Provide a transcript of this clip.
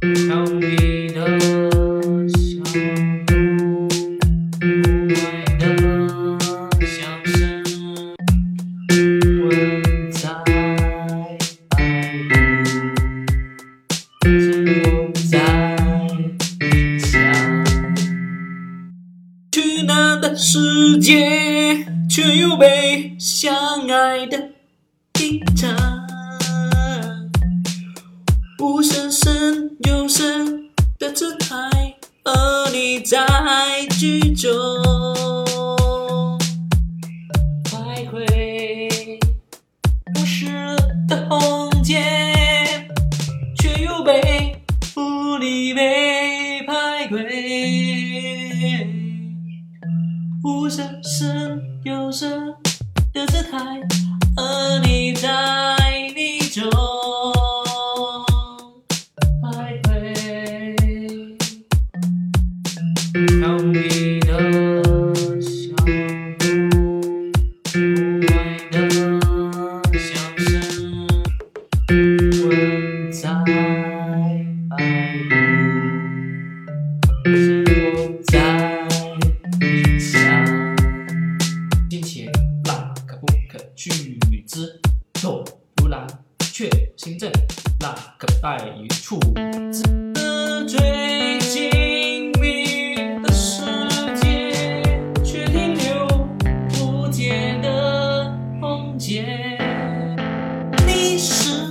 调皮的小狗，无爱的笑声，温在白骨，是我在想。去难的世界，却又被相爱的一场。的姿态，而你在剧中徘徊，不实的空间，却又被无力被排归。无声胜有声的姿态，而你在调皮的小狗，无爱的笑声，温在白骨，是我在想。金钱那可不可去之？若如然，却心正，那可待于处之。Mm-hmm.